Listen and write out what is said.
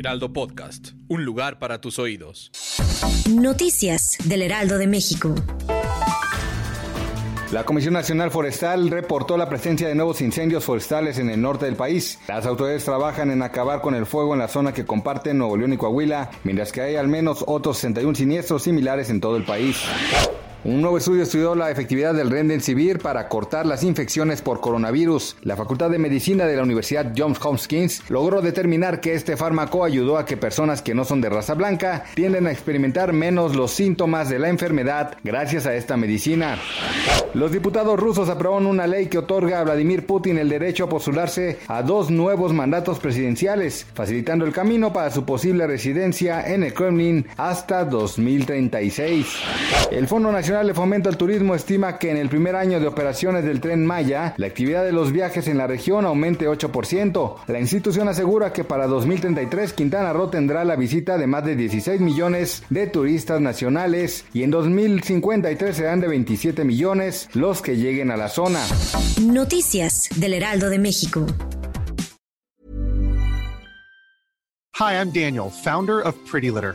Heraldo Podcast, un lugar para tus oídos. Noticias del Heraldo de México. La Comisión Nacional Forestal reportó la presencia de nuevos incendios forestales en el norte del país. Las autoridades trabajan en acabar con el fuego en la zona que comparten Nuevo León y Coahuila, mientras que hay al menos otros 61 siniestros similares en todo el país. Un nuevo estudio estudió la efectividad del Remdesivir para cortar las infecciones por coronavirus. La Facultad de Medicina de la Universidad Johns Hopkins logró determinar que este fármaco ayudó a que personas que no son de raza blanca tienden a experimentar menos los síntomas de la enfermedad gracias a esta medicina. Los diputados rusos aprobaron una ley que otorga a Vladimir Putin el derecho a postularse a dos nuevos mandatos presidenciales, facilitando el camino para su posible residencia en el Kremlin hasta 2036. El Fondo Nacional de Fomento al Turismo estima que en el primer año de operaciones del tren Maya, la actividad de los viajes en la región aumente 8%. La institución asegura que para 2033 Quintana Roo tendrá la visita de más de 16 millones de turistas nacionales y en 2053 serán de 27 millones los que lleguen a la zona. Noticias del Heraldo de México. Hi, I'm Daniel, founder of Pretty Litter.